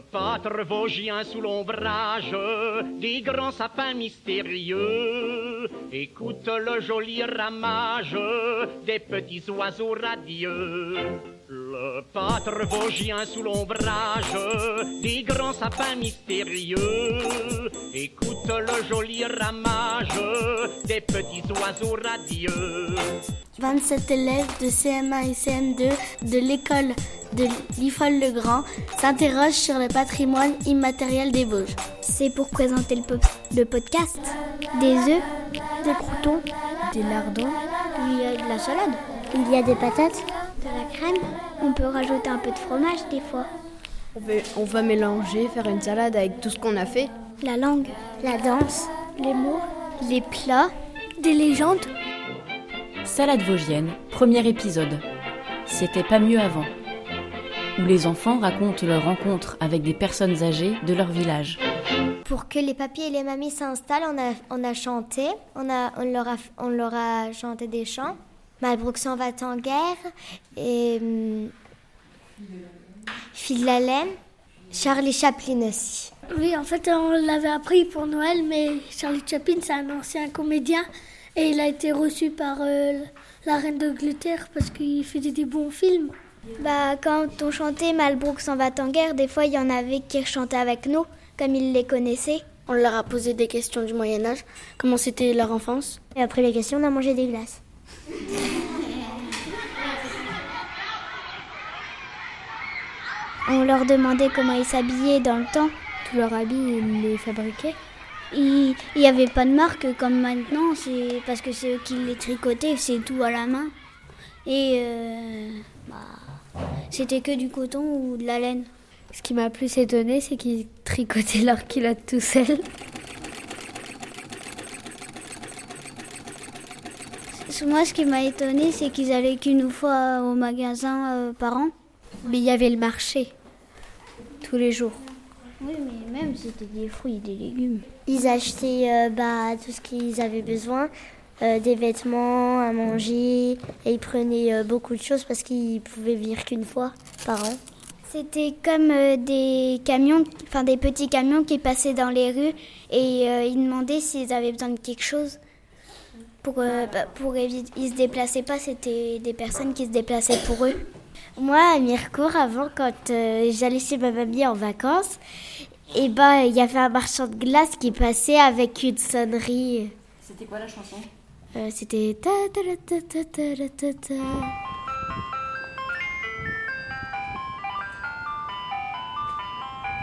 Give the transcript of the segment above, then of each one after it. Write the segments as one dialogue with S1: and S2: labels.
S1: Pâtre vosgien sous l'ombrage des grands sapins mystérieux écoute le joli ramage des petits oiseaux radieux. Le pâtre vosgien sous l'ombrage des grands sapins mystérieux écoute le joli ramage des petits oiseaux radieux.
S2: 27 élèves de CM1 et CM2 de l'école de l'IFOL-le-Grand s'interrogent sur le patrimoine immatériel des Vosges.
S3: C'est pour présenter le, le podcast. Des œufs,
S2: des croutons,
S3: des lardons,
S2: il y a de la salade,
S3: il y a des patates,
S2: de la crème.
S3: On peut rajouter un peu de fromage des fois.
S4: On, va, on va mélanger, faire une salade avec tout ce qu'on a fait.
S3: La langue,
S2: la danse,
S3: les mots,
S2: les plats,
S3: des légendes.
S5: Salade vosgienne, premier épisode. C'était pas mieux avant. Où les enfants racontent leur rencontre avec des personnes âgées de leur village.
S6: Pour que les papiers et les mamies s'installent, on a, on a chanté, on, a, on, leur a, on leur a chanté des chants. Malbrook s'en va en guerre et hum, Phil Laine, Charlie Chaplin aussi.
S7: Oui, en fait, on l'avait appris pour Noël, mais Charlie Chaplin, c'est un ancien comédien et il a été reçu par euh, la reine d'Angleterre parce qu'il faisait des bons films.
S6: Bah, quand on chantait Malbrook s'en va en guerre, des fois il y en avait qui chantaient avec nous, comme ils les connaissaient.
S2: On leur a posé des questions du Moyen-Âge, comment c'était leur enfance?
S6: Et après les questions, on a mangé des glaces. On leur demandait comment ils s'habillaient dans le temps.
S3: Tous leurs habits, ils les fabriquaient.
S6: Il n'y avait pas de marque comme maintenant, c'est parce que c'est eux qui les tricotaient, c'est tout à la main. Et euh, bah, c'était que du coton ou de la laine.
S3: Ce qui m'a plus étonné, c'est qu'ils tricotaient leurs culottes tout seuls.
S6: Moi, ce qui m'a étonné, c'est qu'ils allaient qu'une fois au magasin euh, par an.
S3: Mais il y avait le marché, tous les jours.
S6: Oui, mais même c'était des fruits et des légumes. Ils achetaient euh, bah, tout ce qu'ils avaient besoin, euh, des vêtements, à manger, et ils prenaient beaucoup de choses parce qu'ils pouvaient vivre qu'une fois par an. C'était comme des camions, enfin des petits camions qui passaient dans les rues et ils demandaient s'ils avaient besoin de quelque chose pour, euh, bah, éviter. Ils se déplaçaient pas, c'était des personnes qui se déplaçaient pour eux. Moi, à Mirecourt, avant, quand euh, j'allais chez ma mamie en vacances, et ben, il y avait un marchand de glace qui passait avec une sonnerie.
S5: C'était quoi la chanson?
S6: C'était.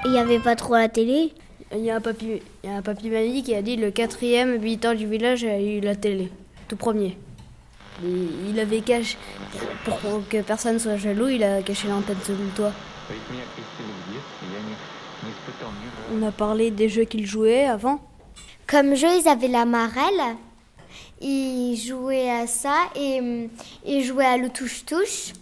S6: Il n'y avait pas trop la télé.
S4: Il y a un papy, il y a un papy mamie qui a dit le quatrième habitant du village a eu la télé, tout premier. Il avait caché, pour que personne soit jaloux, il a caché l'antenne sous le toit. On a parlé des jeux qu'il jouait avant.
S6: Comme jeu, ils avaient la marelle. Ils jouaient à ça et hum, ils jouaient à le touche-touche.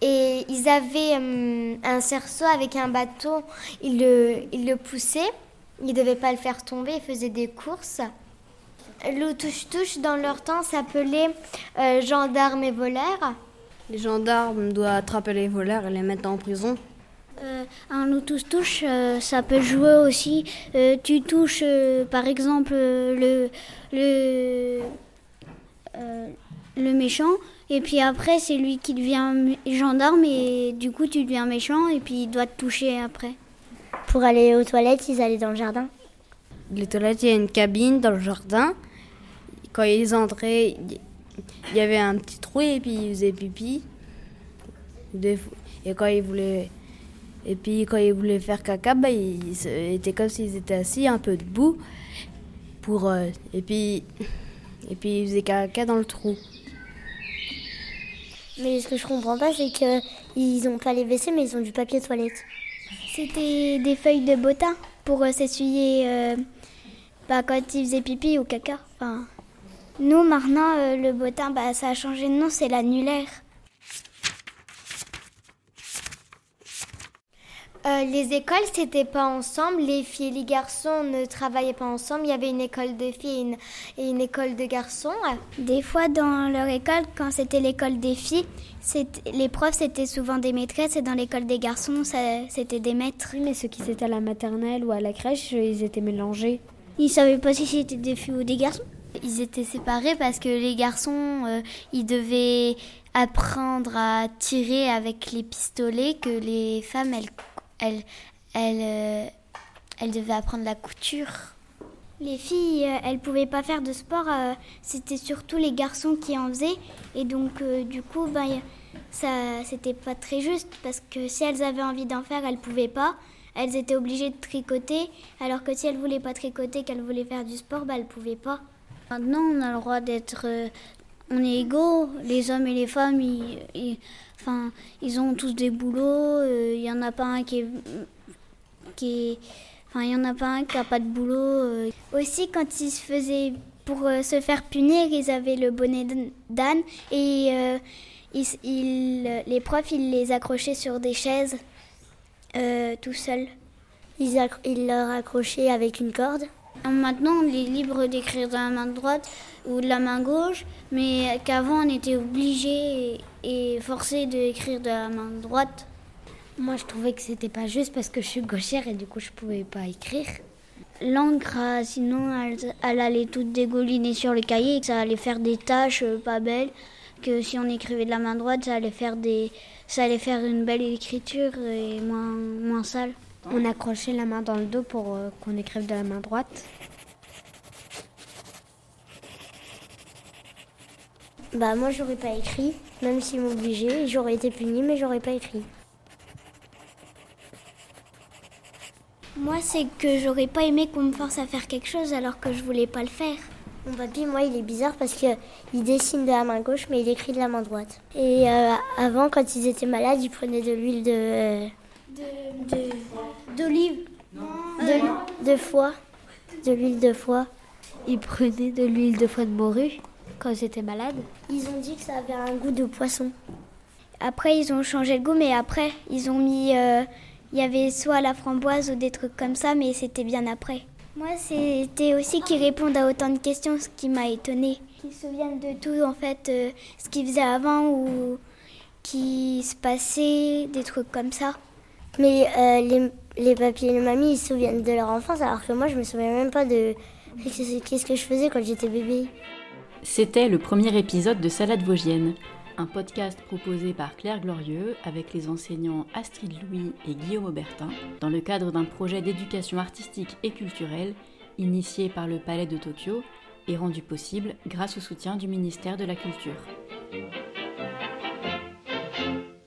S6: Et ils avaient hum, un cerceau avec un bâton. Ils le, ils le poussaient. Ils ne devaient pas le faire tomber. Ils faisaient des courses. Le touche-touche, dans leur temps, s'appelait euh, gendarme et voleur.
S4: Les gendarmes doivent attraper les voleurs et les mettre en prison.
S6: Euh, un loup touche-touche, euh, ça peut jouer aussi. Tu touches, par exemple, le, le, le méchant, et puis après, c'est lui qui devient gendarme, et du coup, tu deviens méchant, et puis il doit te toucher après. Pour aller aux toilettes, ils allaient dans le jardin.
S4: Les toilettes, il y a une cabine dans le jardin. Quand ils entraient, il y avait un petit trou et puis ils faisaient pipi. Et quand ils voulaient, et puis quand ils voulaient faire caca, bah, ils étaient comme s'ils étaient assis un peu debout. Pour, euh, et puis, et puis ils faisaient caca dans le trou.
S6: Mais ce que je comprends pas, c'est qu'ils n'ont pas les WC, mais ils ont du papier toilette. C'était des feuilles de bottin pour euh, s'essuyer euh, bah, quand ils faisaient pipi ou caca. Enfin, nous, maintenant, euh, le bottin, bah, ça a changé de nom, c'est l'annulaire.
S8: Euh, les écoles, c'était pas ensemble. Les filles et les garçons ne travaillaient pas ensemble. Il y avait une école de filles et une, école de garçons.
S6: Des fois, dans leur école, quand c'était l'école des filles, les profs, c'était souvent des maîtresses et dans l'école des garçons, c'était des maîtres.
S3: Oui, mais ceux qui étaient à la maternelle ou à la crèche, ils étaient mélangés.
S6: Ils savaient pas si c'était des filles ou des garçons
S8: Ils étaient séparés parce que les garçons, euh, ils devaient apprendre à tirer avec les pistolets, que les femmes, elles elle, elle, euh, elle devait apprendre la couture.
S6: Les filles, euh, elles pouvaient pas faire de sport, euh, c'était surtout les garçons qui en faisaient. Et donc, du coup, ben, ça, c'était pas très juste parce que si elles avaient envie d'en faire, elles pouvaient pas. Elles étaient obligées de tricoter, alors que si elles voulaient pas tricoter, qu'elles voulaient faire du sport, ben, elles pouvaient pas.
S4: Maintenant, on a le droit d'être. On est égaux, les hommes et les femmes, ils, Enfin, ils ont tous des boulots. Il euh, y en a pas un qui est, qui enfin, il en a pas un qui a pas de boulot. Euh.
S6: Aussi, quand ils se faisaient pour euh, se faire punir, ils avaient le bonnet d'âne et ils, les profs, ils les accrochaient sur des chaises tout seuls.
S8: Ils, ils leur accrochaient avec une corde.
S4: Maintenant, on est libre d'écrire de la main droite ou de la main gauche, mais qu'avant, on était obligé et forcé d'écrire de la main droite.
S3: Moi, je trouvais que c'était pas juste parce que je suis gauchère et du coup, je pouvais pas écrire.
S4: L'encre, sinon, elle, allait toute dégoulinée sur le cahier et ça allait faire des taches euh, pas belles. Que si on écrivait de la main droite, ça allait faire des, ça allait faire une belle écriture et moins, moins sale.
S3: On accrochait la main dans le dos pour euh, qu'on écrive de la main droite.
S8: Bah moi j'aurais pas écrit, même s'ils m'obligeaient, j'aurais été punie mais j'aurais pas écrit.
S6: Moi c'est que j'aurais pas aimé qu'on me force à faire quelque chose alors que je voulais pas le faire.
S8: Mon papy, moi, il est bizarre parce qu'il dessine de la main gauche, mais il écrit de la main droite. Et euh, avant, quand ils étaient malades, ils prenaient de l'huile de...
S6: D'olive.
S8: De, de foie. De l'huile de foie.
S3: Ils prenaient de l'huile de foie de morue quand ils étaient malades
S8: Ils ont dit que ça avait un goût de poisson.
S6: Après, ils ont changé le goût, mais après, ils ont mis. Euh, il y avait soit la framboise ou des trucs comme ça, mais c'était bien après. Moi, c'était aussi qu'ils répondent à autant de questions, ce qui m'a étonnée. Qu'ils se souviennent de tout, en fait, euh, ce qu'ils faisaient avant ou qui se passait, des trucs comme ça.
S8: Mais euh, les, les papiers et les mamies, ils se souviennent de leur enfance, alors que moi, je me souviens même pas de qu'est-ce que je faisais quand j'étais bébé.
S5: C'était le premier épisode de Salade Vosgienne, un podcast proposé par Claire Glorieux avec les enseignants Astrid Louis et Guillaume Aubertin dans le cadre d'un projet d'éducation artistique et culturelle initié par le Palais de Tokyo et rendu possible grâce au soutien du ministère de la Culture.